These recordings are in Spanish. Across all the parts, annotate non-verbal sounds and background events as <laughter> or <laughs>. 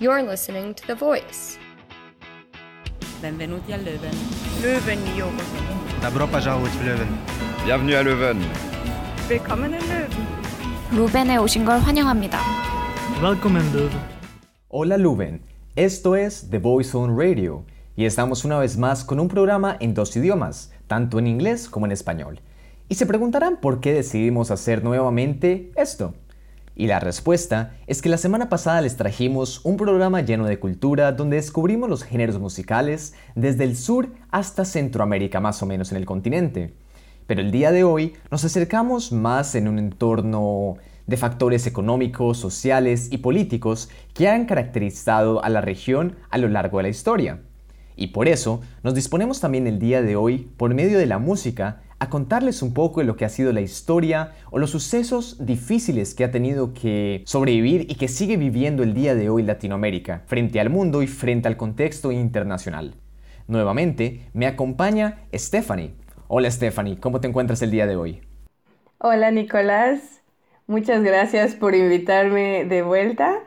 You're listening to The Voice. Benvenuti a Leuven. Löwenjungen. Добро пожаловать в Лeuven. Bienvenue à Leuven. Willkommen in Löwen. 루벤에 오신 걸 환영합니다. Welcome in Leuven. Hola Luven, esto es The Voice on Radio y estamos una vez más con un programa en dos idiomas, tanto en inglés como en español. Y se preguntarán por qué decidimos hacer nuevamente esto. Y la respuesta es que la semana pasada les trajimos un programa lleno de cultura donde descubrimos los géneros musicales desde el sur hasta Centroamérica más o menos en el continente. Pero el día de hoy nos acercamos más en un entorno de factores económicos, sociales y políticos que han caracterizado a la región a lo largo de la historia. Y por eso nos disponemos también el día de hoy, por medio de la música, a contarles un poco de lo que ha sido la historia o los sucesos difíciles que ha tenido que sobrevivir y que sigue viviendo el día de hoy Latinoamérica, frente al mundo y frente al contexto internacional. Nuevamente me acompaña Stephanie. Hola Stephanie, ¿cómo te encuentras el día de hoy? Hola Nicolás, muchas gracias por invitarme de vuelta.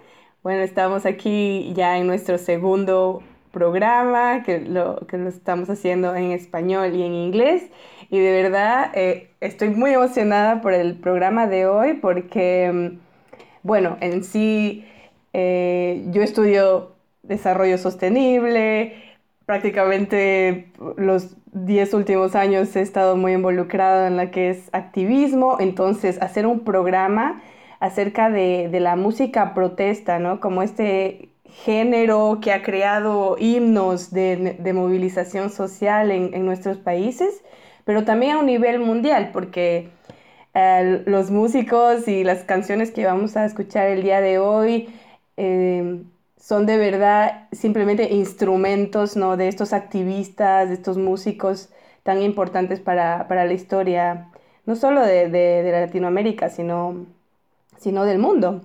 Bueno, estamos aquí ya en nuestro segundo programa, que lo, que lo estamos haciendo en español y en inglés. Y de verdad eh, estoy muy emocionada por el programa de hoy porque, mm, bueno, en sí eh, yo estudio desarrollo sostenible, prácticamente los 10 últimos años he estado muy involucrada en lo que es activismo, entonces hacer un programa acerca de, de la música protesta, ¿no? Como este género que ha creado himnos de, de movilización social en, en, nuestros países, pero también a un nivel mundial, porque eh, los músicos y las canciones que vamos a escuchar el día de hoy eh, son de verdad simplemente instrumentos ¿no? de estos activistas, de estos músicos tan importantes para, para la historia, no solo de, de, de Latinoamérica, sino, sino del mundo.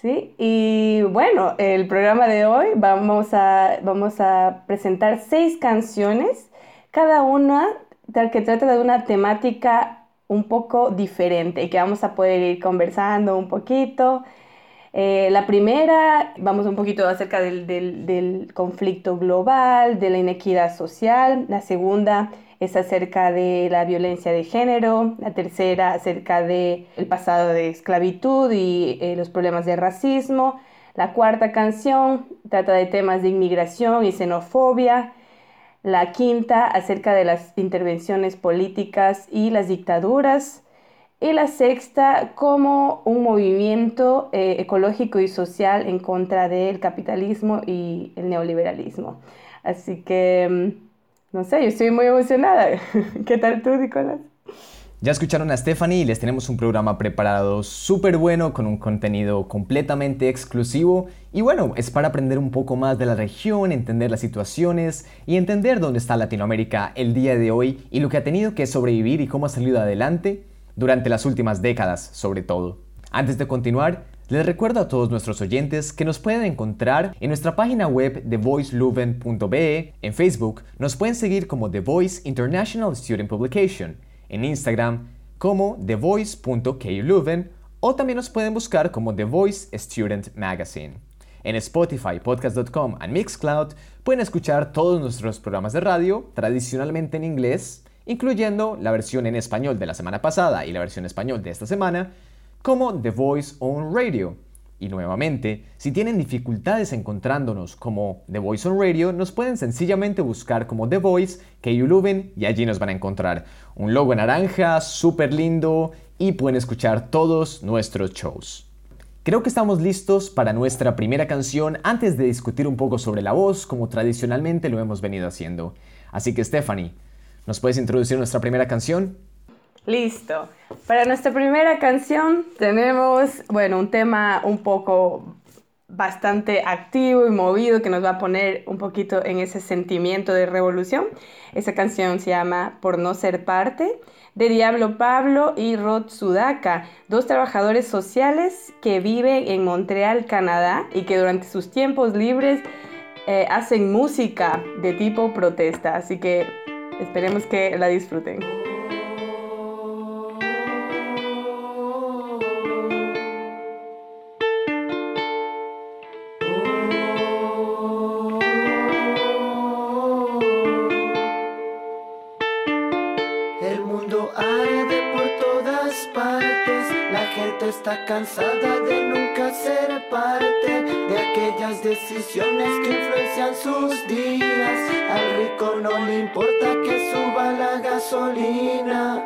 ¿sí? Y bueno, el programa de hoy vamos a, vamos a presentar seis canciones, cada una que trata de una temática un poco diferente y que vamos a poder ir conversando un poquito. Eh, la primera, vamos un poquito acerca del, del, del, conflicto global, de la inequidad social. La segunda es acerca de la violencia de género. La tercera acerca del el pasado de esclavitud y eh, los problemas de racismo. La cuarta canción trata de temas de inmigración y xenofobia. La quinta acerca de las intervenciones políticas y las dictaduras y la sexta como un movimiento eh, ecológico y social en contra del capitalismo y el neoliberalismo. Así que, mm, no sé, yo estoy muy emocionada. <laughs> ¿Qué tal tú, Nicolás? Ya escucharon a Stephanie y les tenemos un programa preparado súper bueno con un contenido completamente exclusivo. Y bueno, es para aprender un poco más de la región, entender las situaciones y entender dónde está Latinoamérica el día de hoy y lo que ha tenido que sobrevivir y cómo ha salido adelante durante las últimas décadas sobre todo. Antes de continuar, les recuerdo a todos nuestros oyentes que nos pueden encontrar en nuestra página web thevoiceluven.be, en Facebook. Nos pueden seguir como The Voice International Student Publication, en Instagram como thevoice.kluven o también nos pueden buscar como The Voice Student Magazine. En Spotify, podcast.com y Mixcloud pueden escuchar todos nuestros programas de radio, tradicionalmente en inglés, incluyendo la versión en español de la semana pasada y la versión español de esta semana, como The Voice on Radio. Y nuevamente, si tienen dificultades encontrándonos como The Voice on Radio, nos pueden sencillamente buscar como The Voice, Luven y allí nos van a encontrar un logo naranja súper lindo y pueden escuchar todos nuestros shows. Creo que estamos listos para nuestra primera canción antes de discutir un poco sobre la voz como tradicionalmente lo hemos venido haciendo. Así que Stephanie, ¿Nos puedes introducir nuestra primera canción? Listo. Para nuestra primera canción tenemos, bueno, un tema un poco bastante activo y movido que nos va a poner un poquito en ese sentimiento de revolución. Esa canción se llama Por no ser parte de Diablo Pablo y Rod Sudaka, dos trabajadores sociales que viven en Montreal, Canadá y que durante sus tiempos libres eh, hacen música de tipo protesta. Así que Esperemos que la disfruten. Decisiones que influencian sus días. Al rico no le importa que suba la gasolina.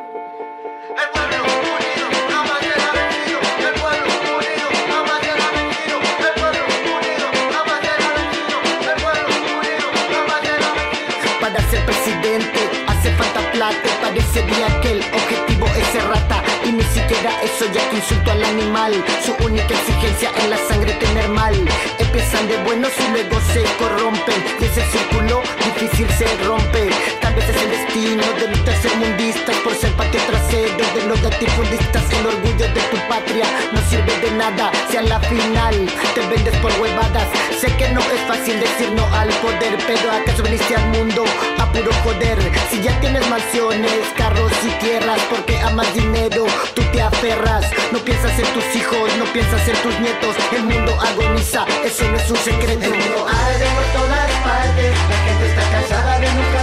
El pueblo unido jamás será vencido. El pueblo unido jamás será vencido. El pueblo unido jamás será vencido. El pueblo unido jamás será vencido. Para ser presidente hace falta plata. Parecería que el objetivo es ser rata. Y ni siquiera eso ya que insulto al animal. Su única exigencia en la sangre tener mal. Empiezan de buenos y luego se corrompen. Y ese círculo difícil se rompe. Tal vez es el destino de los tercermundistas por ser patria trasero de los latifundistas. El orgullo de tu patria no sirve de nada. Si a la final te vendes por huevadas. Sé que no es fácil decir no al poder, pero acaso viniste al mundo a puro joder. Si ya tienes mansiones, carros y tierras, porque amas dinero, tú te aferras. No piensas en tus hijos, no piensas en tus nietos. El mundo agoniza, eso no es un secreto. El mundo arde por todas partes. La gente está cansada de nunca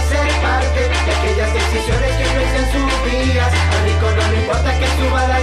que suba la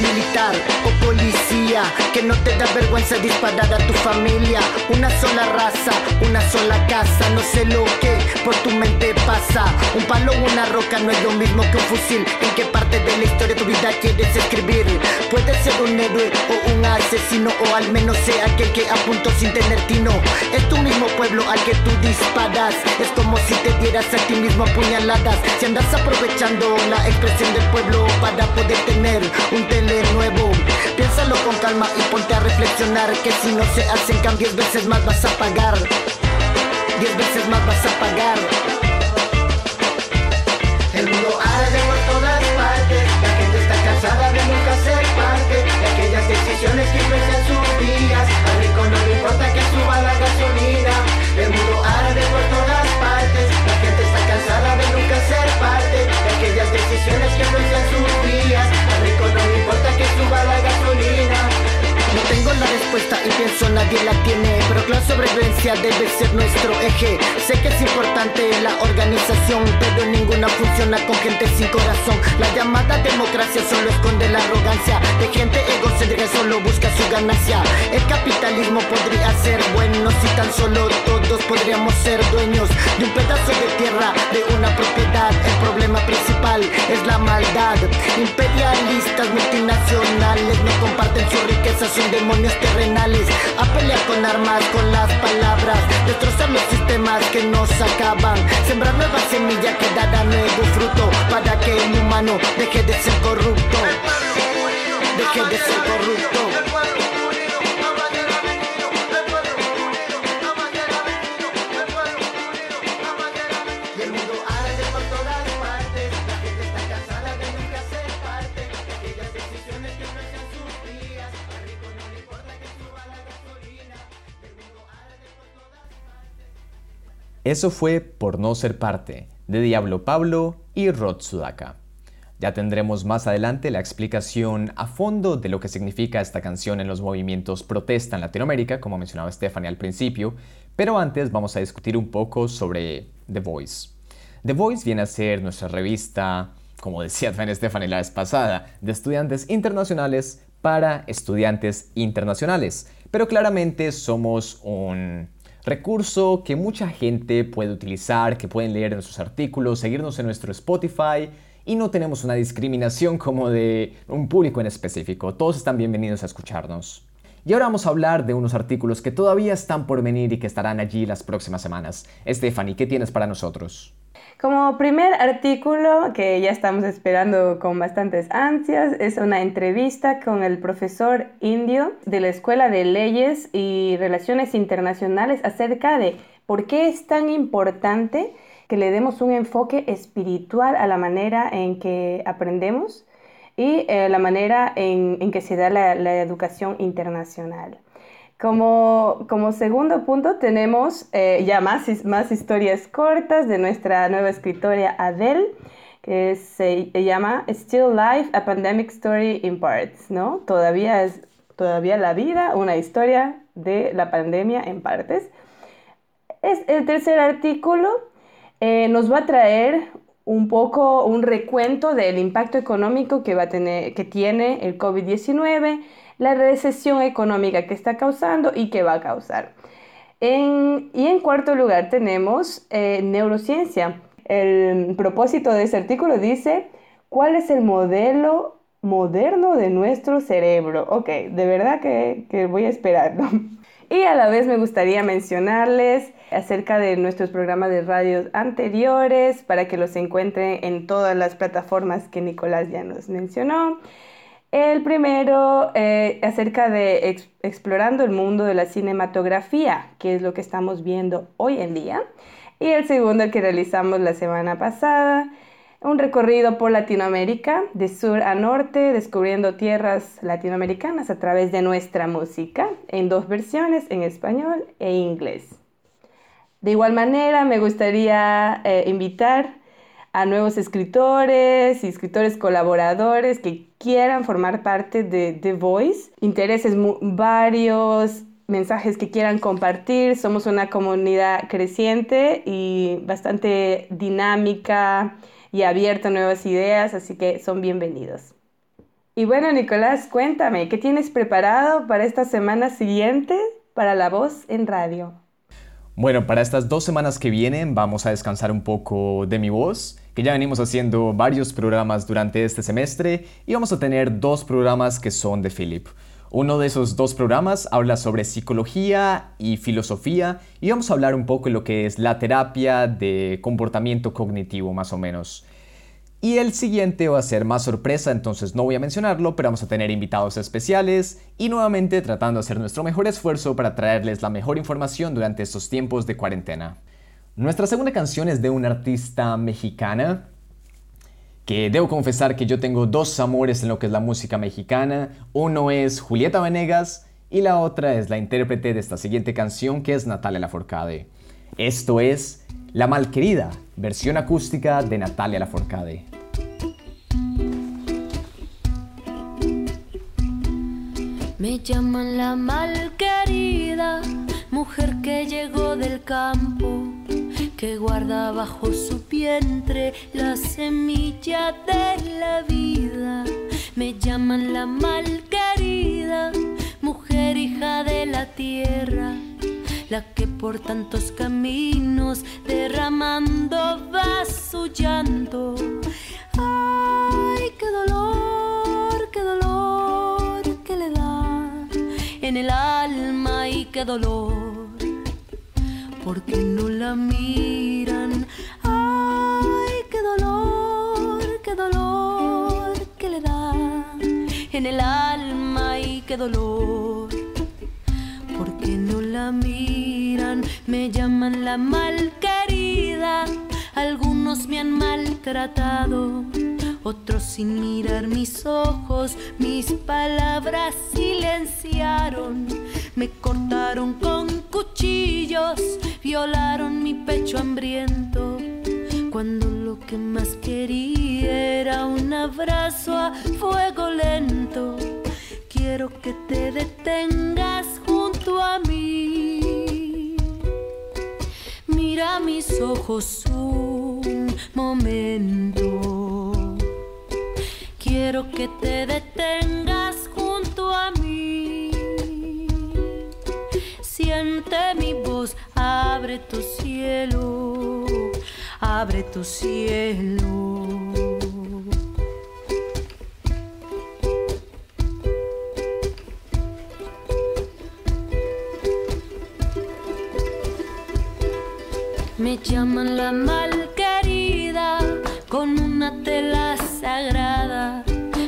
militar o policía, que no te da vergüenza disparar a tu familia. Una sola raza, una sola casa, no sé lo que por tu mente pasa. Un palo o una roca no es lo mismo que un fusil. ¿En qué parte de la historia de tu vida quieres escribir? Puedes ser un héroe o un asesino, o al menos sea aquel que apuntó sin tener tino. Es tu mismo pueblo al que tú disparas. Es como si te dieras a ti mismo apuñaladas. Si andas aprovechando la expresión del pueblo para poder tener un Piénsalo con calma y ponte a reflexionar que si no se hacen cambios, veces más vas a pagar. Diez veces más vas a pagar. Nadie la tiene Pero que debe ser nuestro eje. Sé que es importante la organización Pero ninguna funciona con gente sin corazón. La llamada democracia solo esconde la arrogancia. De gente egocéntrica solo busca su ganancia. El capitalismo podría ser bueno Si tan solo todos podríamos ser dueños De un pedazo de tierra, de una propiedad. El problema principal es la maldad. Imperialistas multinacionales no comparten su riqueza son demonios terrenales. A pelear con armas, con las palabras Destrozar los sistemas que nos acaban. Sembrar nuevas semillas que dará nuevo fruto Para que el humano deje de ser corrupto. Deje de ser corrupto Eso fue Por no ser parte, de Diablo Pablo y Rod Sudaka. Ya tendremos más adelante la explicación a fondo de lo que significa esta canción en los movimientos protesta en Latinoamérica, como mencionaba Stephanie al principio, pero antes vamos a discutir un poco sobre The Voice. The Voice viene a ser nuestra revista, como decía también Stephanie la vez pasada, de estudiantes internacionales para estudiantes internacionales, pero claramente somos un recurso que mucha gente puede utilizar, que pueden leer en sus artículos, seguirnos en nuestro Spotify y no tenemos una discriminación como de un público en específico. Todos están bienvenidos a escucharnos. Y ahora vamos a hablar de unos artículos que todavía están por venir y que estarán allí las próximas semanas. Stephanie, ¿qué tienes para nosotros? Como primer artículo que ya estamos esperando con bastantes ansias es una entrevista con el profesor indio de la Escuela de Leyes y Relaciones Internacionales acerca de por qué es tan importante que le demos un enfoque espiritual a la manera en que aprendemos eh, la manera en, que se da la, la educación internacional. Como, como, segundo punto tenemos eh, ya más, más historias cortas de nuestra nueva escritora Adele, que se llama Still Life, A Pandemic Story in Parts, ¿no? Todavía es todavía la vida, una historia de la pandemia en partes. Es el tercer artículo eh, nos va a traer un poco un recuento del impacto económico que, va a tener, que tiene el COVID-19, la recesión económica que está causando y que va a causar. y en cuarto lugar tenemos eh, neurociencia. El propósito de este artículo dice, ¿cuál es el modelo moderno de nuestro cerebro? Ok, de verdad que, que voy a esperarlo. <laughs> Y a la vez me gustaría mencionarles acerca de nuestros programas de radio anteriores para que los encuentren en todas las plataformas que Nicolás ya nos mencionó. El primero eh, acerca de explorando el mundo de la cinematografía, que es lo que estamos viendo hoy en día. Y el segundo que realizamos la semana pasada, un recorrido por Latinoamérica, de sur a norte, descubriendo tierras latinoamericanas a través de nuestra música, en dos versiones, en español e inglés. De igual manera, me gustaría eh, invitar a nuevos escritores y escritores colaboradores que quieran formar parte de The Voice, intereses varios, mensajes que quieran compartir. Somos una comunidad creciente y bastante dinámica y abierto nuevas ideas, así que son bienvenidos. Y bueno, Nicolás, cuéntame, ¿qué tienes preparado para esta semana siguiente para la voz en radio? Bueno, para estas dos semanas que vienen vamos a descansar un poco de mi voz, que ya venimos haciendo varios programas durante este semestre y vamos a tener dos programas que son de Philip. Uno de esos dos programas habla sobre psicología y filosofía y vamos a hablar un poco de lo que es la terapia de comportamiento cognitivo más o menos. Y el siguiente va a ser más sorpresa, entonces no voy a mencionarlo, pero vamos a tener invitados especiales y nuevamente tratando de hacer nuestro mejor esfuerzo para traerles la mejor información durante estos tiempos de cuarentena. Nuestra segunda canción es de una artista mexicana que debo confesar que yo tengo dos amores en lo que es la música mexicana. Uno es Julieta Venegas y la otra es la intérprete de esta siguiente canción que es Natalia Laforcade. Esto es La Malquerida, versión acústica de Natalia Laforcade. Me llaman la malquerida, mujer que llegó del campo que guarda bajo su vientre la semilla de la vida. Me llaman la malquerida, mujer hija de la tierra, la que por tantos caminos derramando va su llanto. Ay, qué dolor, qué dolor que le da en el alma y qué dolor porque no la miran. Ay, qué dolor, qué dolor que le da en el alma y qué dolor. Porque no la miran, me llaman la malquerida. Algunos me han maltratado, otros sin mirar mis ojos, mis palabras silenciaron me cortaron con cuchillos, violaron mi pecho hambriento. Cuando lo que más quería era un abrazo a fuego lento. Quiero que te detengas junto a mí. Mira mis ojos un momento. Quiero que te detengas siente mi voz, abre tu cielo, abre tu cielo. Me llaman la malquerida con una tela sagrada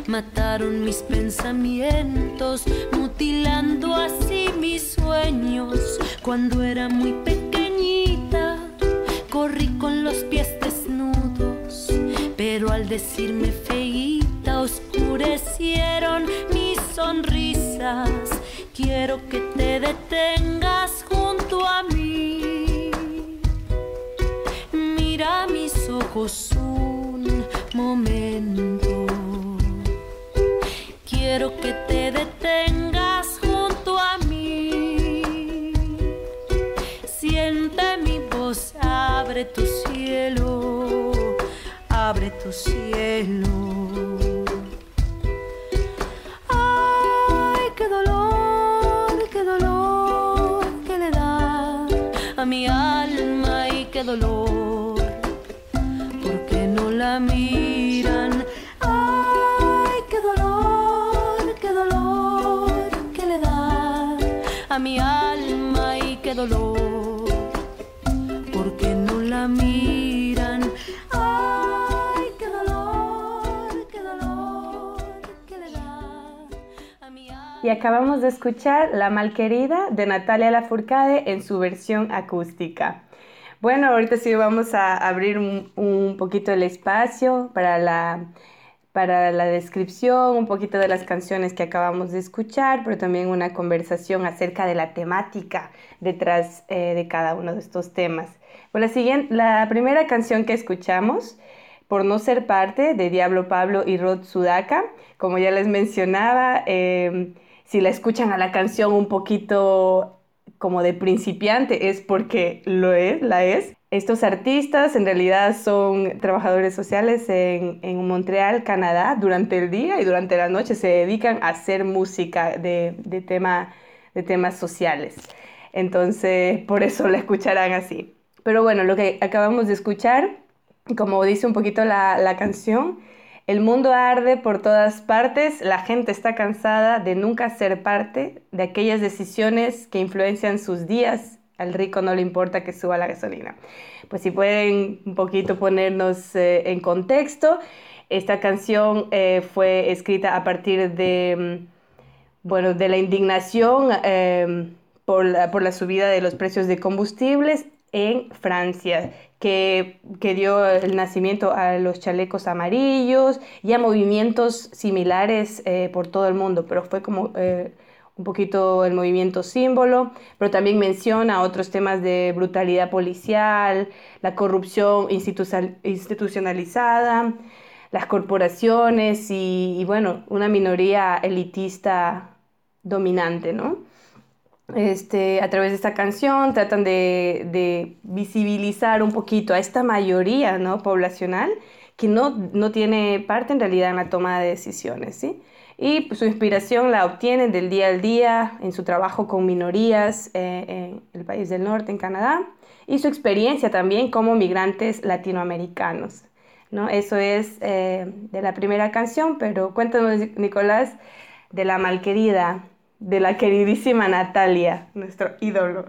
Mataron mis pensamientos, mutilando así mis sueños. Cuando era muy pequeñita, corrí con los pies desnudos, pero al decirme feita, oscurecieron mis sonrisas. Quiero que te detengas junto a mí. Mira mis ojos un momento escuchar La Malquerida de Natalia Lafourcade en su versión acústica. Bueno, ahorita sí vamos a abrir un, poquito el espacio para la, para la descripción, un poquito de las canciones que acabamos de escuchar, pero también una conversación acerca de la temática detrás eh, de cada uno de estos temas. Pues la, siguiente, la primera canción que escuchamos, Por no ser parte, de Diablo Pablo y Rod Sudaka, como ya les mencionaba, eh, si la escuchan a la canción un poquito como de principiante es porque lo es, la es. Estos artistas en realidad son trabajadores sociales en, en Montreal, Canadá, durante el día y durante la noche se dedican a hacer música de, de, tema, de temas sociales. Entonces, por eso la escucharán así. Pero bueno, lo que acabamos de escuchar, como dice un poquito la, la canción, el mundo arde por todas partes, la gente está cansada de nunca ser parte de aquellas decisiones que influencian sus días. Al rico no le importa que suba la gasolina. Pues si pueden un poquito ponernos eh, en contexto, esta canción eh, fue escrita a partir de, mm, bueno, de la indignación eh, por, la, por la subida de los precios de combustibles en Francia, que, que, dio el nacimiento a los chalecos amarillos y a movimientos similares eh, por todo el mundo, pero fue como eh, un poquito el movimiento símbolo, pero también menciona otros temas de brutalidad policial, la corrupción institucionalizada, las corporaciones y, y bueno, una minoría elitista dominante, ¿no? Este, a través de esta canción tratan de, de, visibilizar un poquito a esta mayoría ¿no? poblacional que no, no, tiene parte en realidad en la toma de decisiones. ¿sí? Y pues, su inspiración la obtienen del día al día en su trabajo con minorías eh, en el país del norte, en Canadá, y su experiencia también como migrantes latinoamericanos. ¿no? Eso es eh, de la primera canción, pero cuéntanos, Nicolás, de la malquerida de la queridísima Natalia, nuestro ídolo.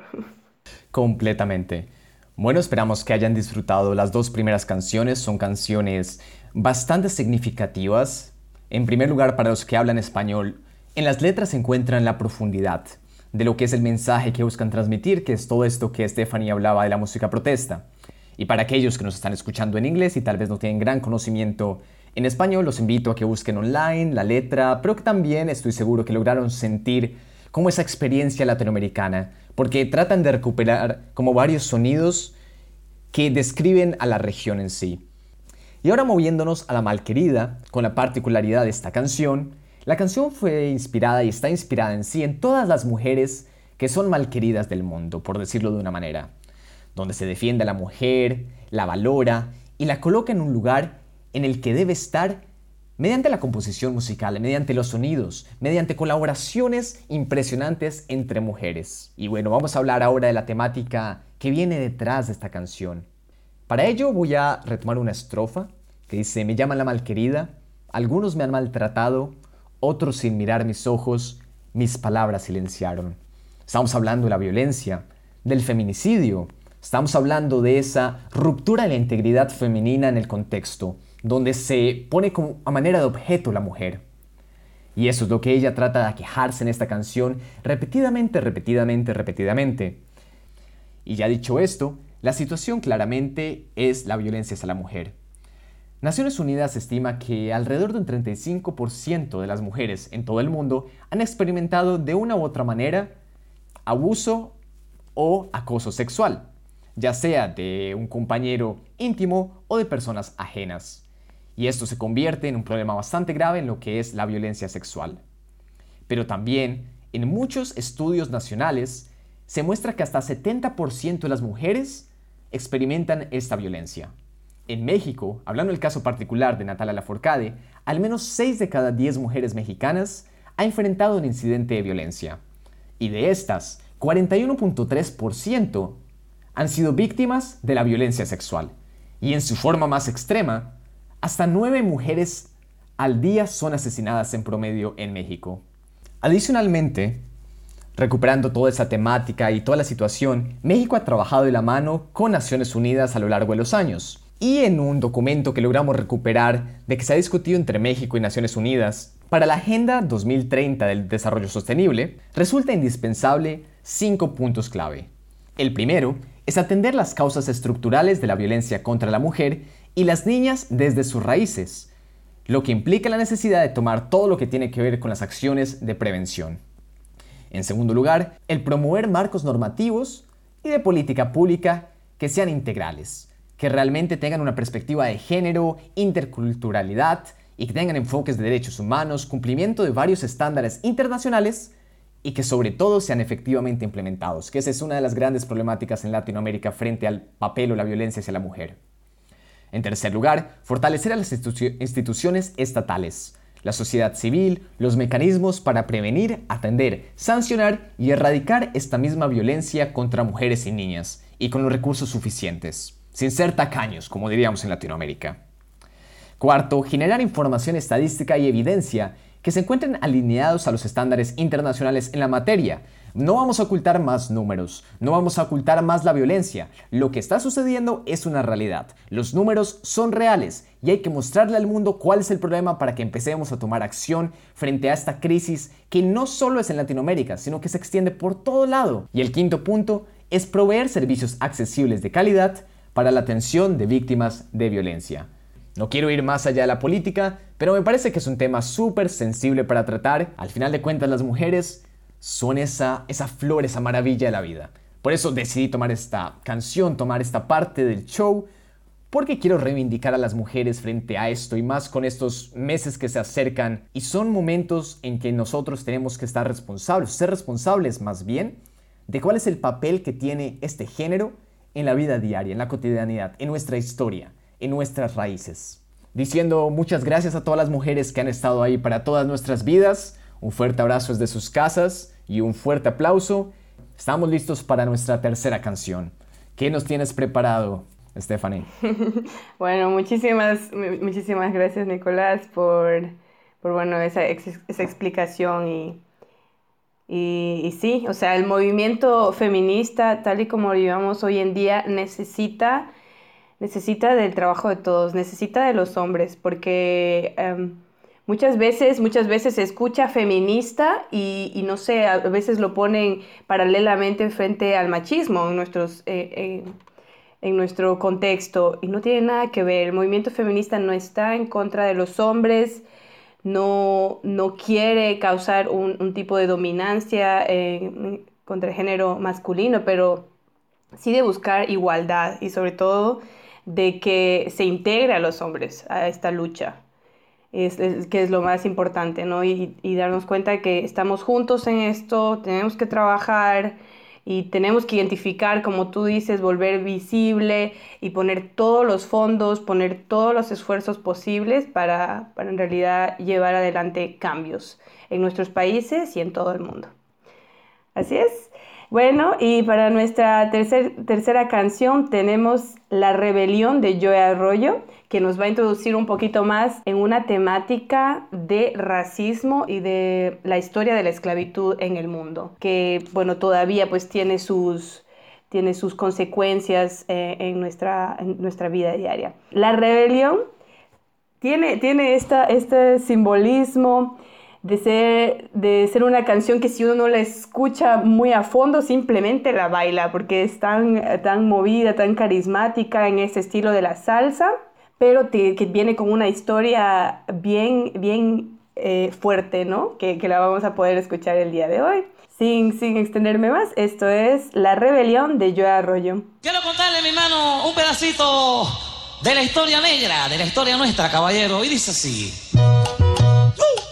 Completamente. Bueno, esperamos que hayan disfrutado las dos primeras canciones. Son canciones bastante significativas. En primer lugar, para los que hablan español, en las letras se encuentran la profundidad de lo que es el mensaje que buscan transmitir, que es todo esto que Stephanie hablaba de la música protesta. Y para aquellos que nos están escuchando en inglés y tal vez no tienen gran conocimiento en español los invito a que busquen online la letra, pero que también estoy seguro que lograron sentir como esa experiencia latinoamericana, porque tratan de recuperar como varios sonidos que describen a la región en sí. Y ahora moviéndonos a la malquerida, con la particularidad de esta canción, la canción fue inspirada y está inspirada en sí en todas las mujeres que son malqueridas del mundo, por decirlo de una manera, donde se defiende a la mujer, la valora y la coloca en un lugar en el que debe estar mediante la composición musical, mediante los sonidos, mediante colaboraciones impresionantes entre mujeres. Y bueno, vamos a hablar ahora de la temática que viene detrás de esta canción. Para ello voy a retomar una estrofa que dice, me llaman la malquerida, algunos me han maltratado, otros sin mirar mis ojos, mis palabras silenciaron. Estamos hablando de la violencia, del feminicidio, estamos hablando de esa ruptura de la integridad femenina en el contexto, donde se pone a manera de objeto la mujer. Y eso es lo que ella trata de quejarse en esta canción repetidamente, repetidamente, repetidamente. Y ya dicho esto, la situación claramente es la violencia hacia la mujer. Naciones Unidas estima que alrededor de un 35% de las mujeres en todo el mundo han experimentado de una u otra manera abuso o acoso sexual, ya sea de un compañero íntimo o de personas ajenas y esto se convierte en un problema bastante grave en lo que es la violencia sexual. Pero también, en muchos estudios nacionales, se muestra que hasta 70% de las mujeres experimentan esta violencia. En México, hablando del caso particular de Natalia Laforcade, al menos 6 de cada 10 mujeres mexicanas ha enfrentado un incidente de violencia. Y de estas, 41.3% han sido víctimas de la violencia sexual. Y en su forma más extrema, hasta 9 mujeres al día son asesinadas en promedio en México. Adicionalmente, recuperando toda esa temática y toda la situación, México ha trabajado de la mano con Naciones Unidas a lo largo de los años. Y en un documento que logramos recuperar de que se ha discutido entre México y Naciones Unidas, para la Agenda 2030 del Desarrollo Sostenible, resulta indispensable cinco puntos clave. El primero es atender las causas estructurales de la violencia contra la mujer y las niñas desde sus raíces, lo que implica la necesidad de tomar todo lo que tiene que ver con las acciones de prevención. En segundo lugar, el promover marcos normativos y de política pública que sean integrales, que realmente tengan una perspectiva de género, interculturalidad y que tengan enfoques de derechos humanos, cumplimiento de varios estándares internacionales y que sobre todo sean efectivamente implementados, que esa es una de las grandes problemáticas en Latinoamérica frente al papel o la violencia hacia la mujer. En tercer lugar, fortalecer a las instituciones estatales, la sociedad civil, los mecanismos para prevenir, atender, sancionar y erradicar esta misma violencia contra mujeres y niñas, y con los recursos suficientes, sin ser tacaños, como diríamos en Latinoamérica. Cuarto, generar información estadística y evidencia que se encuentren alineados a los estándares internacionales en la materia, no vamos a ocultar más números, no vamos a ocultar más la violencia. Lo que está sucediendo es una realidad. Los números son reales y hay que mostrarle al mundo cuál es el problema para que empecemos a tomar acción frente a esta crisis que no solo es en Latinoamérica, sino que se extiende por todo lado. Y el quinto punto es proveer servicios accesibles de calidad para la atención de víctimas de violencia. No quiero ir más allá de la política, pero me parece que es un tema súper sensible para tratar. Al final de cuentas, las mujeres son esa, esa flor, esa maravilla de la vida. Por eso decidí tomar esta canción, tomar esta parte del show, porque quiero reivindicar a las mujeres frente a esto y más con estos meses que se acercan y son momentos en que nosotros tenemos que estar responsables, ser responsables más bien de cuál es el papel que tiene este género en la vida diaria, en la cotidianidad, en nuestra historia, en nuestras raíces. Diciendo muchas gracias a todas las mujeres que han estado ahí para todas nuestras vidas, un fuerte abrazo desde sus casas y un fuerte aplauso. Estamos listos para nuestra tercera canción. ¿Qué nos tienes preparado, Stephanie? <laughs> bueno, muchísimas, muchísimas gracias, Nicolás, por, por bueno, esa, esa explicación y, y, sí, o sea, el movimiento feminista, tal y como lo llevamos hoy en día, necesita, necesita del trabajo de todos, necesita de los hombres, porque... Em, Muchas veces, muchas veces se escucha feminista y, no sé, a veces lo ponen paralelamente frente al machismo en, nuestros, eh, en nuestro contexto y no tiene nada que ver. El movimiento feminista no está en contra de los hombres, no, no quiere causar un, tipo de dominancia contra el género masculino, pero sí de buscar igualdad y sobre todo de que se integre a los hombres a esta lucha es, que es lo más importante, ¿no? Y, y, darnos cuenta que estamos juntos en esto, tenemos que trabajar y tenemos que identificar, como tú dices, volver visible y poner todos los fondos, poner todos los esfuerzos posibles para, para en realidad llevar adelante cambios en nuestros países y en todo el mundo. Así es. Bueno, y para nuestra tercera canción tenemos La Rebelión de Joe Arroyo, que nos va a introducir un poquito más en una temática de racismo y de la historia de la esclavitud en el mundo, que bueno, todavía pues tiene sus, tiene sus consecuencias eh, en, nuestra, en nuestra vida diaria. La rebelión tiene, tiene esta, este simbolismo de ser, de ser una canción que si uno no la escucha muy a fondo, simplemente la baila, porque es tan, tan movida, tan carismática en ese estilo de la salsa, pero que viene con una historia bien, bien eh, fuerte, ¿no? Que, que, la vamos a poder escuchar el día de hoy. Sin, sin extenderme más, esto es La Rebelión de Joe Arroyo. Quiero contarle, mi mano, un pedacito de la historia negra, de la historia nuestra, caballero, y dice así. los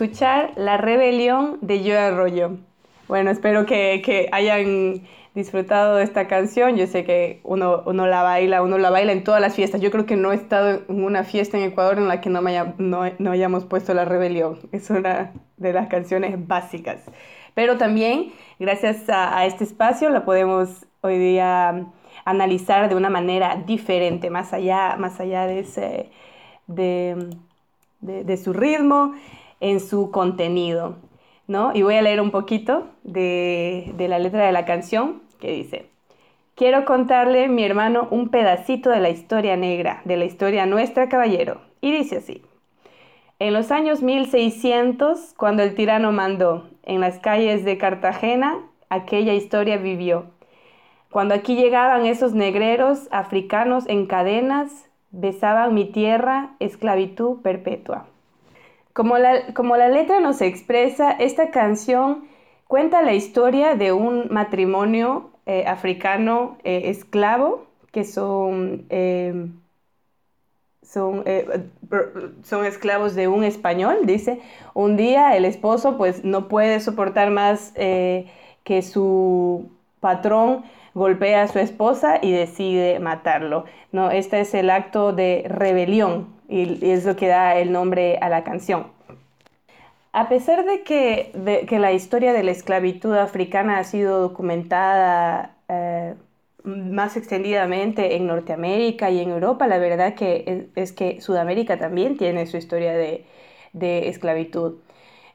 escuchar La Rebelión de Joe Arroyo. Bueno, espero que, que hayan disfrutado de esta canción. Yo sé que uno, uno la baila, uno la baila en todas las fiestas. Yo creo que no he estado en una fiesta en Ecuador en la que no, haya- no, no hayamos puesto La Rebelión. Es una de las canciones básicas. Pero también, gracias a, este espacio, la podemos hoy día analizar de una manera diferente, más allá, más allá de su ritmo, en su contenido, ¿no? Y voy a leer un poquito de, la letra de la canción que dice, quiero contarle, mi hermano, un pedacito de la historia negra, de la historia nuestra, caballero. Y dice así, en los años 1600, cuando el tirano mandó en las calles de Cartagena, aquella historia vivió. Cuando aquí llegaban esos negreros africanos en cadenas, besaban mi tierra, esclavitud perpetua. Como la, como la letra nos expresa, esta canción cuenta la historia de un matrimonio eh, africano eh, esclavo que son, eh, son, son esclavos de un español, dice. Un día el esposo pues no puede soportar más que su patrón golpea a su esposa y decide matarlo. ¿no? Este es el acto de rebelión y es lo que da el nombre a la canción. A pesar de que, que la historia de la esclavitud africana ha sido documentada eh, más extendidamente en Norteamérica y en Europa, la verdad que es, que Sudamérica también tiene su historia de, de esclavitud.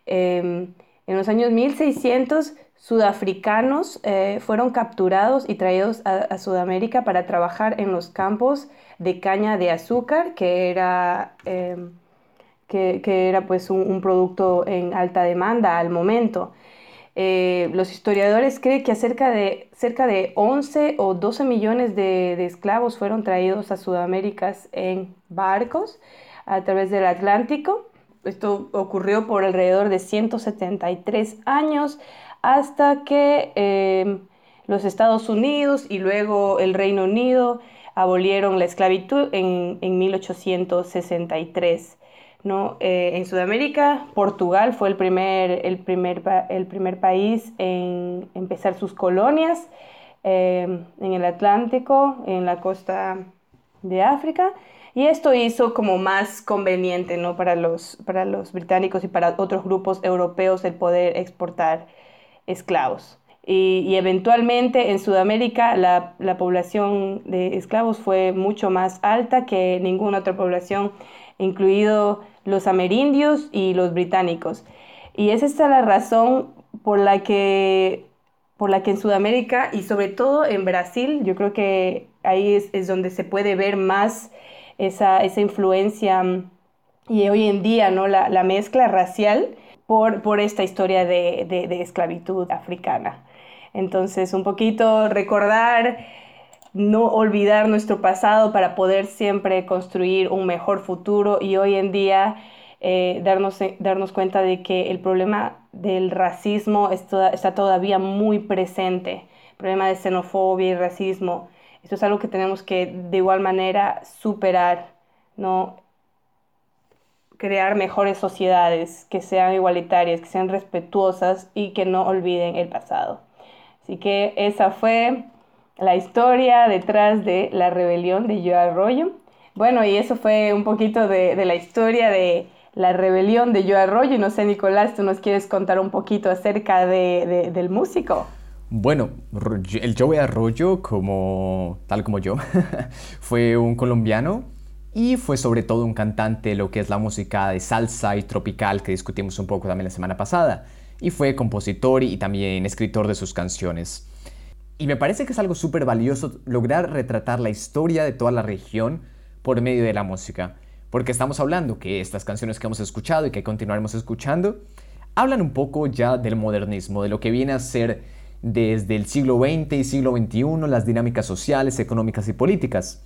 Eh, en los años 1600 sudafricanos eh, fueron capturados y traídos a, Sudamérica para trabajar en los campos de caña de azúcar, que era, eh, que, que, era pues un, producto en alta demanda al momento. Eh, los historiadores creen que cerca de, cerca de 11 o 12 millones de, de esclavos fueron traídos a Sudamérica en barcos a través del Atlántico. Esto ocurrió por alrededor de 173 años hasta que eh, los Estados Unidos y luego el Reino Unido abolieron la esclavitud en, en 1863. ¿no? Eh, en Sudamérica, Portugal fue el primer, el primer, el primer país en empezar sus colonias eh, en el Atlántico, en la costa de África. Y esto hizo como más conveniente ¿no? para, los, para los británicos y para otros grupos europeos el poder exportar esclavos. Y, eventualmente en Sudamérica la, la, población de esclavos fue mucho más alta que ninguna otra población, incluido los amerindios y los británicos. Y es esta la razón por la que, por la que en Sudamérica y sobre todo en Brasil, yo creo que ahí es, es donde se puede ver más esa, esa influencia y hoy en día ¿no? la, la mezcla racial por, por esta historia de, de, esclavitud africana. Entonces, un poquito recordar, no olvidar nuestro pasado para poder siempre construir un mejor futuro y hoy en día eh, darnos, darnos cuenta de que el problema del racismo está, está todavía muy presente, el problema de xenofobia y racismo. Esto es algo que tenemos que de igual manera superar, ¿no? crear mejores sociedades que sean igualitarias, que sean respetuosas y que no olviden el pasado. Así que esa fue la historia detrás de la rebelión de Joe Arroyo. Bueno, y eso fue un poquito de, de la historia de la rebelión de Joe Arroyo. No sé, Nicolás, ¿tú nos quieres contar un poquito acerca de, del músico? Bueno, el Joe Arroyo, como, tal como yo, <laughs> fue un colombiano y fue sobre todo un cantante de lo que es la música de salsa y tropical que discutimos un poco también la semana pasada. Y fue compositor y también escritor de sus canciones. Y me parece que es algo súper valioso lograr retratar la historia de toda la región por medio de la música. Porque estamos hablando que estas canciones que hemos escuchado y que continuaremos escuchando hablan un poco ya del modernismo, de lo que viene a ser desde el siglo XX y siglo XXI las dinámicas sociales, económicas y políticas.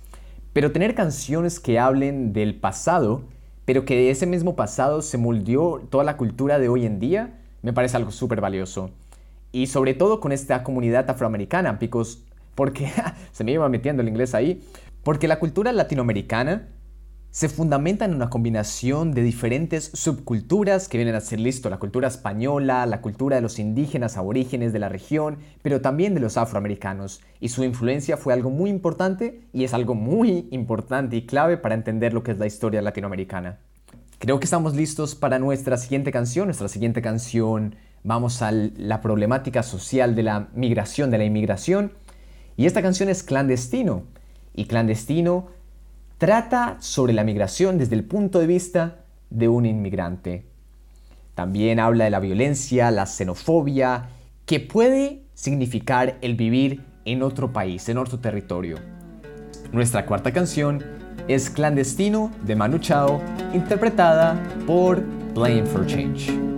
Pero tener canciones que hablen del pasado, pero que de ese mismo pasado se moldeó toda la cultura de hoy en día, me parece algo súper valioso. Y sobre todo con esta comunidad afroamericana, picos, porque <laughs> se me iba metiendo el inglés ahí, porque la cultura latinoamericana se fundamenta en una combinación de diferentes subculturas que vienen a ser listo, la cultura española, la cultura de los indígenas aborígenes de la región, pero también de los afroamericanos, y su influencia fue algo muy importante y es algo muy importante y clave para entender lo que es la historia latinoamericana. Creo que estamos listos para nuestra siguiente canción, nuestra siguiente canción vamos a la problemática social de la migración, de la inmigración, y esta canción es Clandestino, y Clandestino trata sobre la migración desde el punto de vista de un inmigrante. También habla de la violencia, la xenofobia, que puede significar el vivir en otro país, en otro territorio. Nuestra cuarta canción es Clandestino de Manu Chao, interpretada por Blame for Change.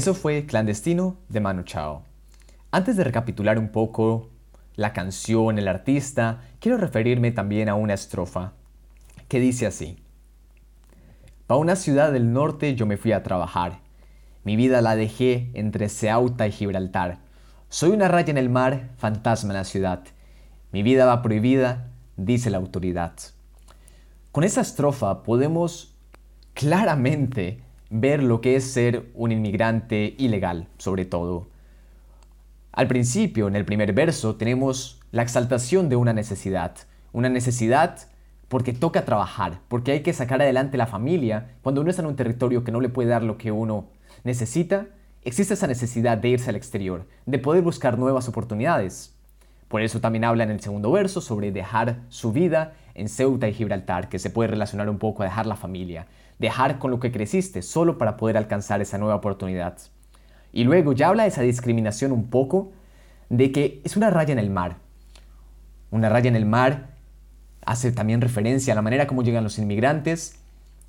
Eso fue Clandestino de Manu Chao. Antes de recapitular un poco la canción, el artista, quiero referirme también a una estrofa que dice así. Pa' una ciudad del norte yo me fui a trabajar. Mi vida la dejé entre Ceuta y Gibraltar. Soy una raya en el mar, fantasma en la ciudad. Mi vida va prohibida, dice la autoridad. Con esa estrofa podemos claramente ver lo que es ser un inmigrante ilegal, sobre todo. Al principio, en el primer verso, tenemos la exaltación de una necesidad. Una necesidad porque toca trabajar, porque hay que sacar adelante la familia. Cuando uno está en un territorio que no le puede dar lo que uno necesita, existe esa necesidad de irse al exterior, de poder buscar nuevas oportunidades. Por eso también habla en el segundo verso sobre dejar su vida en Ceuta y Gibraltar, que se puede relacionar un poco a dejar la familia, dejar con lo que creciste solo para poder alcanzar esa nueva oportunidad. Y luego ya habla de esa discriminación un poco, de que es una raya en el mar. Una raya en el mar hace también referencia a la manera como llegan los inmigrantes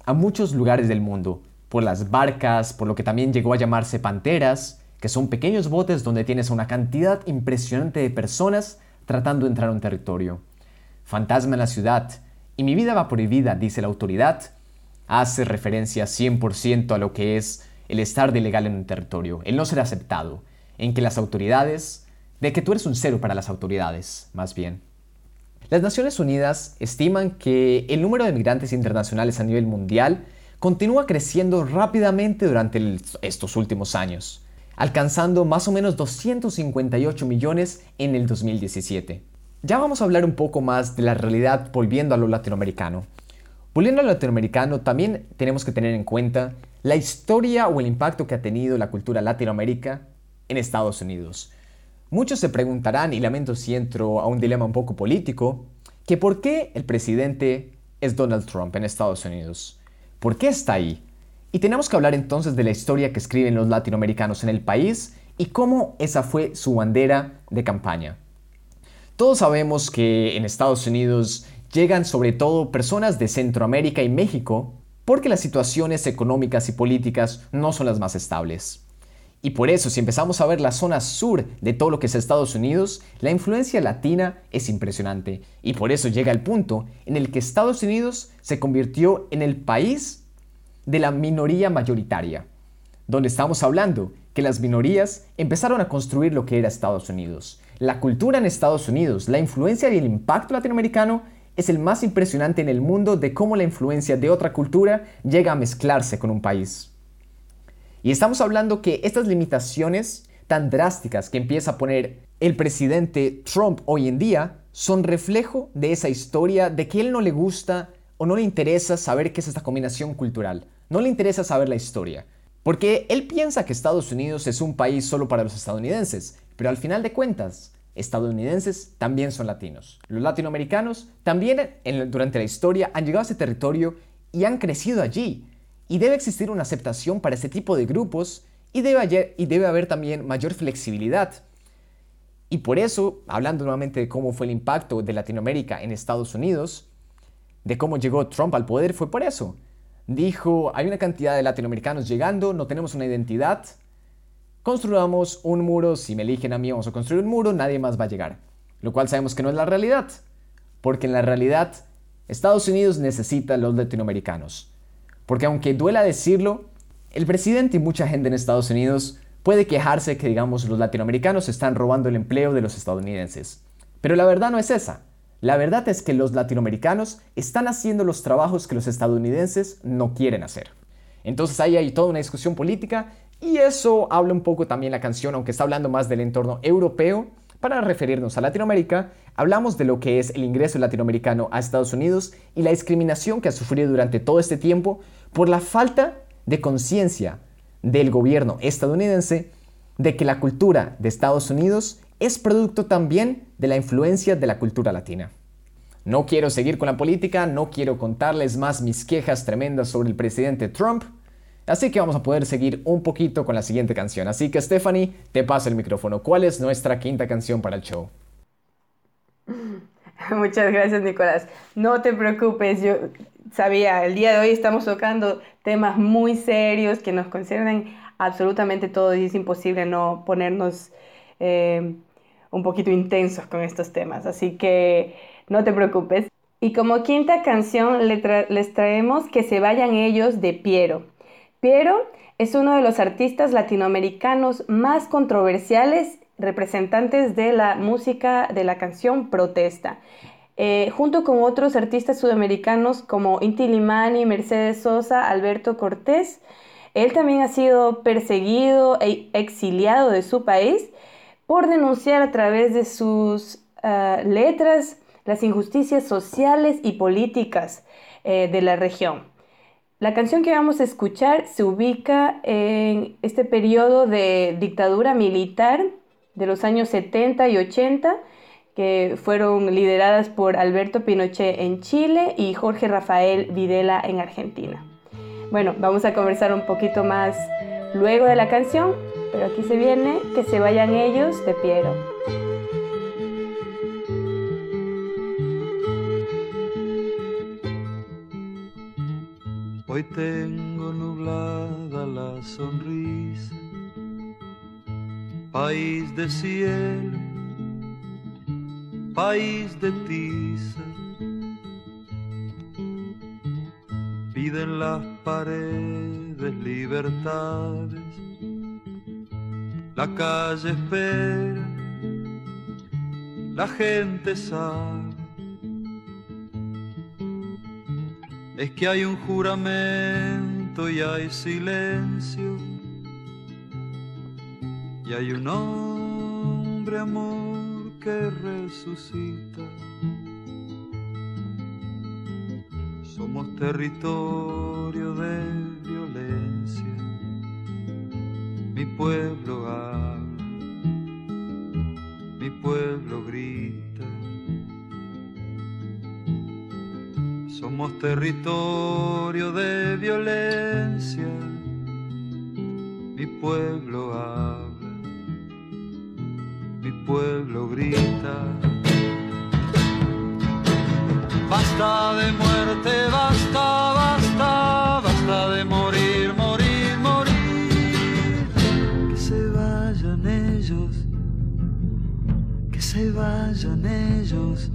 a muchos lugares del mundo, por las barcas, por lo que también llegó a llamarse panteras, que son pequeños botes donde tienes una cantidad impresionante de personas tratando de entrar a un territorio. Fantasma en la ciudad, y mi vida va prohibida, dice la autoridad, hace referencia 100% a lo que es el estar de ilegal en un territorio, el no ser aceptado, en que las autoridades, de que tú eres un cero para las autoridades, más bien. Las Naciones Unidas estiman que el número de migrantes internacionales a nivel mundial continúa creciendo rápidamente durante estos últimos años, alcanzando más o menos 258 millones en el 2017. Ya vamos a hablar un poco más de la realidad volviendo a lo latinoamericano. Volviendo a lo latinoamericano, también tenemos que tener en cuenta la historia o el impacto que ha tenido la cultura latinoamérica en Estados Unidos. Muchos se preguntarán, y lamento si entro a un dilema un poco político, que por qué el presidente es Donald Trump en Estados Unidos. ¿Por qué está ahí? Y tenemos que hablar entonces de la historia que escriben los latinoamericanos en el país y cómo esa fue su bandera de campaña. Todos sabemos que en Estados Unidos llegan sobre todo personas de Centroamérica y México porque las situaciones económicas y políticas no son las más estables. Y por eso, si empezamos a ver la zona sur de todo lo que es Estados Unidos, la influencia latina es impresionante. Y por eso llega el punto en el que Estados Unidos se convirtió en el país de la minoría mayoritaria, donde estamos hablando que las minorías empezaron a construir lo que era Estados Unidos. La cultura en Estados Unidos, la influencia y el impacto latinoamericano es el más impresionante en el mundo de cómo la influencia de otra cultura llega a mezclarse con un país. Y estamos hablando que estas limitaciones tan drásticas que empieza a poner el presidente Trump hoy en día son reflejo de esa historia de que él no le gusta o no le interesa saber qué es esta combinación cultural. No le interesa saber la historia. Porque él piensa que Estados Unidos es un país solo para los estadounidenses, pero al final de cuentas, estadounidenses también son latinos. Los latinoamericanos también durante la historia han llegado a ese territorio y han crecido allí. Y debe existir una aceptación para este tipo de grupos y debe, haber- y debe haber también mayor flexibilidad. Y por eso, hablando nuevamente de cómo fue el impacto de Latinoamérica en Estados Unidos, de cómo llegó Trump al poder, fue por eso. Dijo, hay una cantidad de latinoamericanos llegando, no tenemos una identidad, construyamos un muro, si me eligen a mí vamos a construir un muro, nadie más va a llegar. Lo cual sabemos que no es la realidad, porque en la realidad Estados Unidos necesita a los latinoamericanos. Porque aunque duela decirlo, el presidente y mucha gente en Estados Unidos puede quejarse que, digamos, los latinoamericanos están robando el empleo de los estadounidenses. Pero la verdad no es esa. La verdad es que los latinoamericanos están haciendo los trabajos que los estadounidenses no quieren hacer. Entonces ahí hay toda una discusión política y eso habla un poco también la canción, aunque está hablando más del entorno europeo. Para referirnos a Latinoamérica, hablamos de lo que es el ingreso latinoamericano a Estados Unidos y la discriminación que ha sufrido durante todo este tiempo por la falta de conciencia del gobierno estadounidense de que la cultura de Estados Unidos es producto también de la influencia de la cultura latina. No quiero seguir con la política, no quiero contarles más mis quejas tremendas sobre el presidente Trump, así que vamos a poder seguir un poquito con la siguiente canción. Así que Stephanie, te paso el micrófono. ¿Cuál es nuestra quinta canción para el show? <laughs> Muchas gracias, Nicolás. No te preocupes, yo sabía, el día de hoy estamos tocando temas muy serios que nos conciernen absolutamente todo y es imposible no ponernos eh, un poquito intensos con estos temas. Así que no te preocupes. Y como quinta canción les traemos Que se vayan ellos de Piero. Piero es uno de los artistas latinoamericanos más controversiales, representantes de la música de la canción protesta. Eh, junto con otros artistas sudamericanos como Inti Limani, Mercedes Sosa, Alberto Cortés, él también ha sido perseguido e exiliado de su país por denunciar a través de sus ah, letras las injusticias sociales y políticas eh, de la región. La canción que vamos a escuchar se ubica en este periodo de dictadura militar de los años 70 y 80, que fueron lideradas por Alberto Pinochet en Chile y Jorge Rafael Videla en Argentina. Bueno, vamos a conversar un poquito más luego de la canción, pero aquí se viene Que se vayan ellos de Piero. Hoy tengo nublada la sonrisa, país de cielo, país de tiza. Piden las paredes libertades, la calle espera, la gente sabe. Es que hay un juramento y hay silencio y hay un hombre amor que resucita. Somos territorio de violencia, mi pueblo habla, mi pueblo grita. Somos territorio de violencia, mi pueblo habla, mi pueblo grita. Basta de muerte, basta, basta, basta de morir, morir, morir. Que se vayan ellos, que se vayan ellos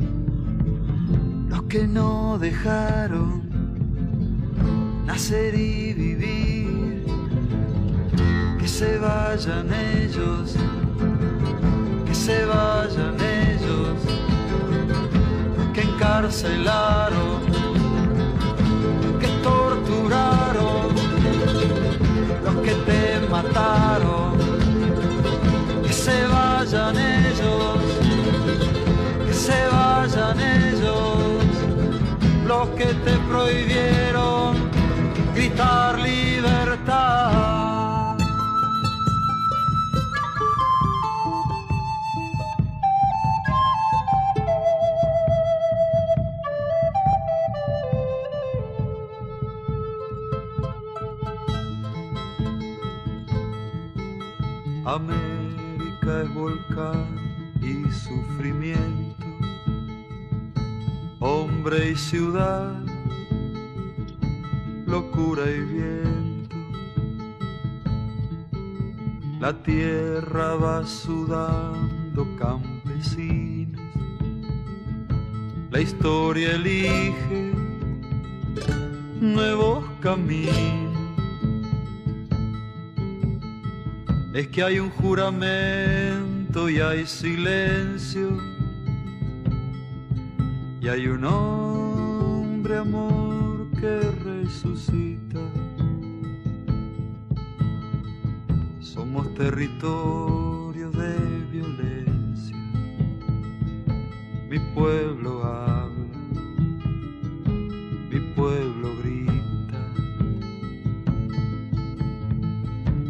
los que no dejaron nacer y vivir, que se vayan ellos, que se vayan ellos, que encarcelaron, que torturaron, los que te mataron, que se vayan ellos, ciudad, locura y viento. La tierra va sudando campesinos, la historia elige nuevos caminos. es que hay un juramento y hay silencio y hay un amor que resucita. Somos territorio de violencia. Mi pueblo habla, mi pueblo grita.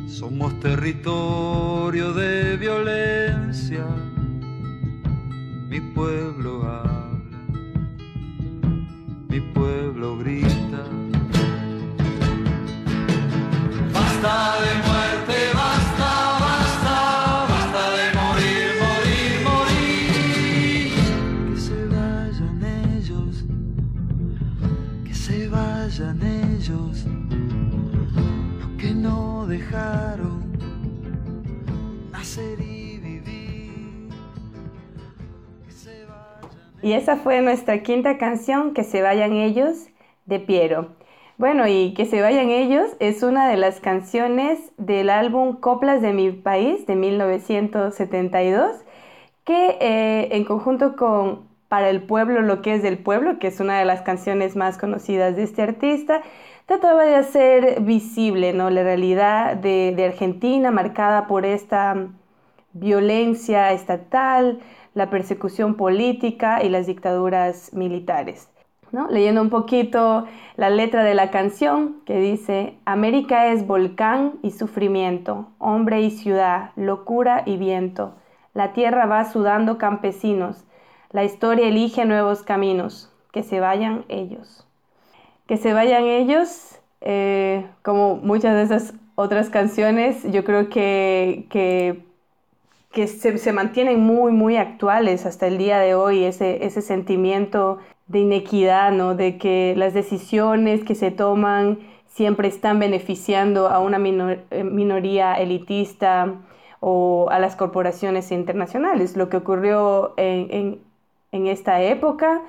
Somos territorio de violencia. Mi pueblo habla, Y esa fue nuestra quinta canción, Que se vayan ellos, de Piero. Bueno, y Que se vayan ellos es una de las canciones del álbum Coplas de mi país de 1972, que eh, en conjunto con Para el pueblo, lo que es del pueblo, que es una de las canciones más conocidas de este artista, trataba de hacer visible ¿no? la realidad de, de Argentina marcada por esta violencia estatal, la persecución política y las dictaduras militares. ¿no? Leyendo un poquito la letra de la canción que dice, América es volcán y sufrimiento, hombre y ciudad, locura y viento. La tierra va sudando campesinos, la historia elige nuevos caminos, que se vayan ellos. Que se vayan ellos, eh, como muchas de esas otras canciones, yo creo que, que que se, se, mantienen muy, muy actuales hasta el día de hoy, ese, ese sentimiento de inequidad, ¿no? de que las decisiones que se toman siempre están beneficiando a una minor, minoría elitista o a las corporaciones internacionales. Lo que ocurrió en, en, en esta época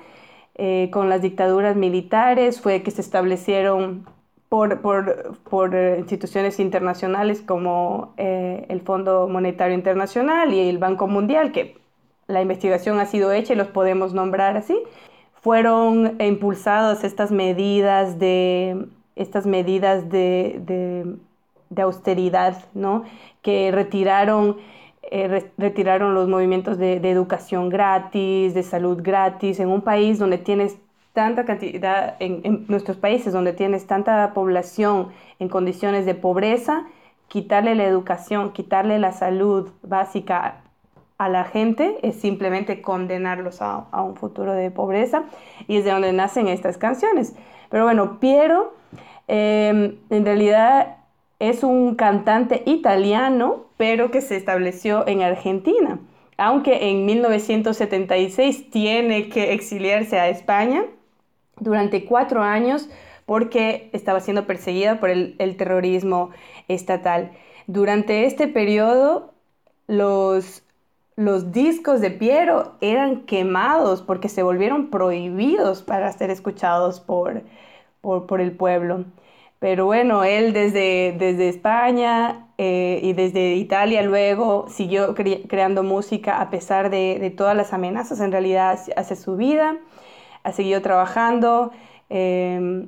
eh, con las dictaduras militares fue que se establecieron por, por, por instituciones internacionales como eh, el Fondo Monetario Internacional y el Banco Mundial, que la investigación ha sido hecha y los podemos nombrar así, fueron impulsadas estas medidas de, estas medidas de, de, de austeridad, ¿no? que retiraron, eh, re, retiraron los movimientos de, de educación gratis, de salud gratis, en un país donde tienes tanta cantidad en, en, nuestros países donde tienes tanta población en condiciones de pobreza, quitarle la educación, quitarle la salud básica a la gente es simplemente condenarlos a, a un futuro de pobreza y es de donde nacen estas canciones. Pero bueno, Piero eh, en realidad es un cantante italiano, pero que se estableció en Argentina. Aunque en 1976 tiene que exiliarse a España, durante cuatro años porque estaba siendo perseguida por el, terrorismo estatal. Durante este periodo, los, los discos de Piero eran quemados porque se volvieron prohibidos para ser escuchados por, por, por el pueblo. Pero bueno, él desde, desde España eh, y desde Italia luego siguió cre creando música a pesar de, de, todas las amenazas en realidad hacia su vida ha seguido trabajando. Eh,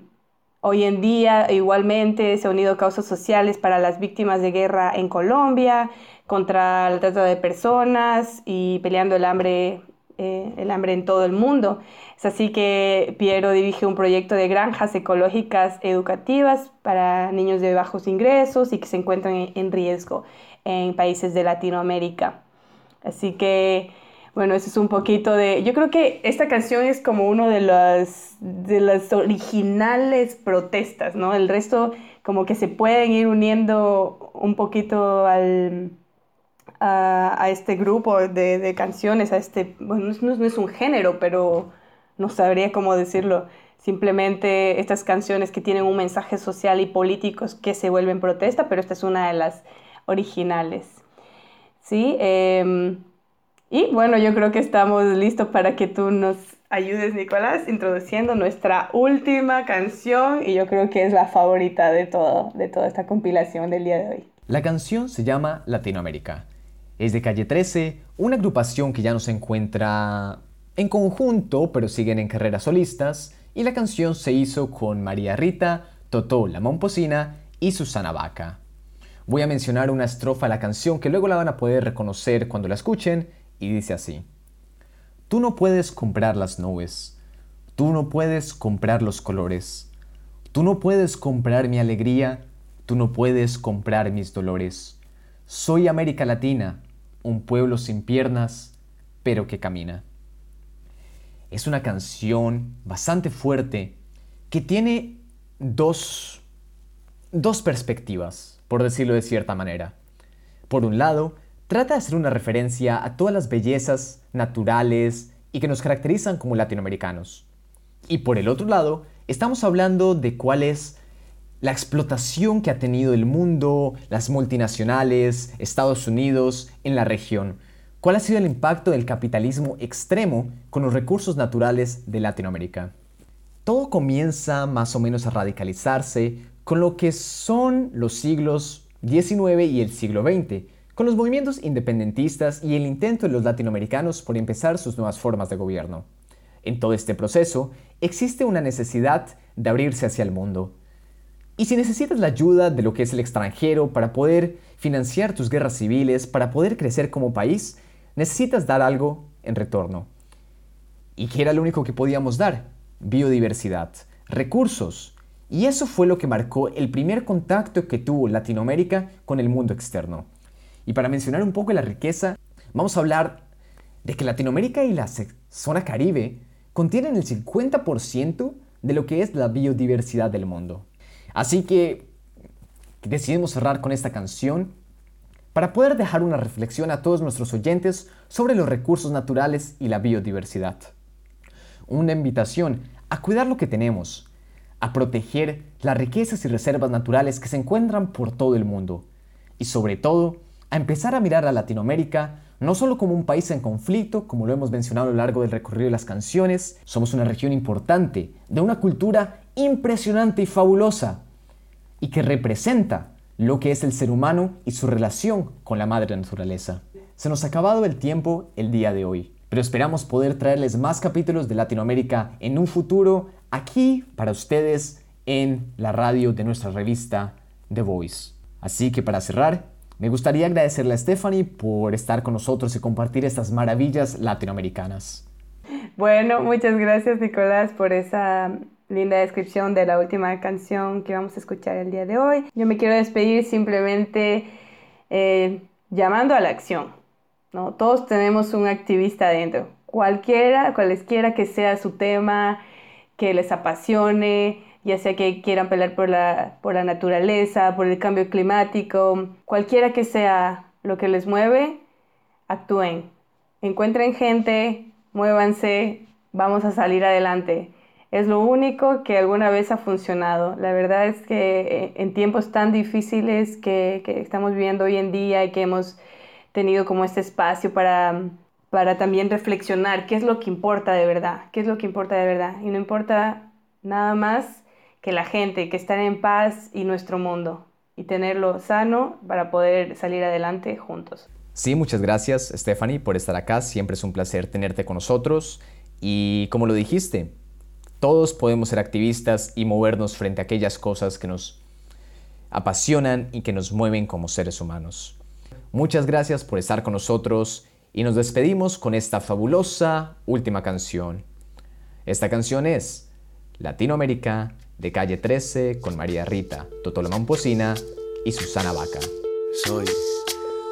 hoy en día igualmente se ha unido causas sociales para las víctimas de guerra en Colombia, contra la trata de personas y peleando el hambre, eh, el hambre en todo el mundo. Es así que Piero dirige un proyecto de granjas ecológicas educativas para niños de bajos ingresos y que se encuentran en, en riesgo en países de Latinoamérica. Así que, bueno, eso es un poquito de... Yo creo que esta canción es como uno de las, de las originales protestas, ¿no? El resto como que se pueden ir uniendo un poquito al, a, este grupo de, de, canciones, a este... Bueno, no, no es un género, pero no sabría cómo decirlo. Simplemente estas canciones que tienen un mensaje social y político que se vuelven protesta, pero esta es una de las originales. ¿Sí? Eh, y bueno, yo creo que estamos listos para que tú nos ayudes, Nicolás, introduciendo nuestra última canción y yo creo que es la favorita de, todo, de toda esta compilación del día de hoy. La canción se llama Latinoamérica. Es de Calle 13, una agrupación que ya no se encuentra en conjunto, pero siguen en carreras solistas, y la canción se hizo con María Rita, Totó la Momposina y Susana Vaca. Voy a mencionar una estrofa de la canción que luego la van a poder reconocer cuando la escuchen y dice así. Tú no puedes comprar las nubes, tú no puedes comprar los colores, tú no puedes comprar mi alegría, tú no puedes comprar mis dolores. Soy América Latina, un pueblo sin piernas, pero que camina. Es una canción bastante fuerte que tiene dos, dos perspectivas, por decirlo de cierta manera. Por un lado, trata de hacer una referencia a todas las bellezas naturales y que nos caracterizan como latinoamericanos. Y por el otro lado, estamos hablando de cuál es la explotación que ha tenido el mundo, las multinacionales, Estados Unidos en la región. ¿Cuál ha sido el impacto del capitalismo extremo con los recursos naturales de Latinoamérica? Todo comienza más o menos a radicalizarse con lo que son los siglos XIX y el siglo XX, con los movimientos independentistas y el intento de los latinoamericanos por empezar sus nuevas formas de gobierno. En todo este proceso existe una necesidad de abrirse hacia el mundo. Y si necesitas la ayuda de lo que es el extranjero para poder financiar tus guerras civiles, para poder crecer como país, necesitas dar algo en retorno. ¿Y qué era lo único que podíamos dar? Biodiversidad, recursos. Y eso fue lo que marcó el primer contacto que tuvo Latinoamérica con el mundo externo. Y para mencionar un poco la riqueza, vamos a hablar de que Latinoamérica y la zona caribe contienen el 50% de lo que es la biodiversidad del mundo. Así que decidimos cerrar con esta canción para poder dejar una reflexión a todos nuestros oyentes sobre los recursos naturales y la biodiversidad. Una invitación a cuidar lo que tenemos, a proteger las riquezas y reservas naturales que se encuentran por todo el mundo y sobre todo a empezar a mirar a Latinoamérica no solo como un país en conflicto, como lo hemos mencionado a lo largo del recorrido de las canciones, somos una región importante, de una cultura impresionante y fabulosa, y que representa lo que es el ser humano y su relación con la madre naturaleza. Se nos ha acabado el tiempo el día de hoy, pero esperamos poder traerles más capítulos de Latinoamérica en un futuro aquí para ustedes en la radio de nuestra revista The Voice. Así que para cerrar, me gustaría agradecerle a Stephanie por estar con nosotros y compartir estas maravillas latinoamericanas. Bueno, muchas gracias Nicolás por esa linda descripción de la última canción que vamos a escuchar el día de hoy. Yo me quiero despedir simplemente eh, llamando a la acción. ¿no? Todos tenemos un activista adentro, cualquiera, cualesquiera que sea su tema, que les apasione, ya sea que quieran pelear por la, por la naturaleza, por el cambio climático, cualquiera que sea lo que les mueve, actúen. Encuentren gente, muévanse, vamos a salir adelante. Es lo único que alguna vez ha funcionado. La verdad es que eh, en tiempos tan difíciles que, que estamos viviendo hoy en día y que hemos tenido como este espacio para, para también reflexionar qué es lo que importa de verdad, qué es lo que importa de verdad. Y no importa nada más que la gente, que estar en paz y nuestro mundo y tenerlo sano para poder salir adelante juntos. Sí, muchas gracias Stephanie por estar acá. Siempre es un placer tenerte con nosotros. Y como lo dijiste, Todos podemos ser activistas y movernos frente a aquellas cosas que nos apasionan y que nos mueven como seres humanos. Muchas gracias por estar con nosotros y nos despedimos con esta fabulosa última canción. Esta canción es Latinoamérica de Calle 13 con María Rita, Totolo Mamposina y Susana Vaca. Soy,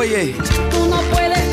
Oye, Tú no puedes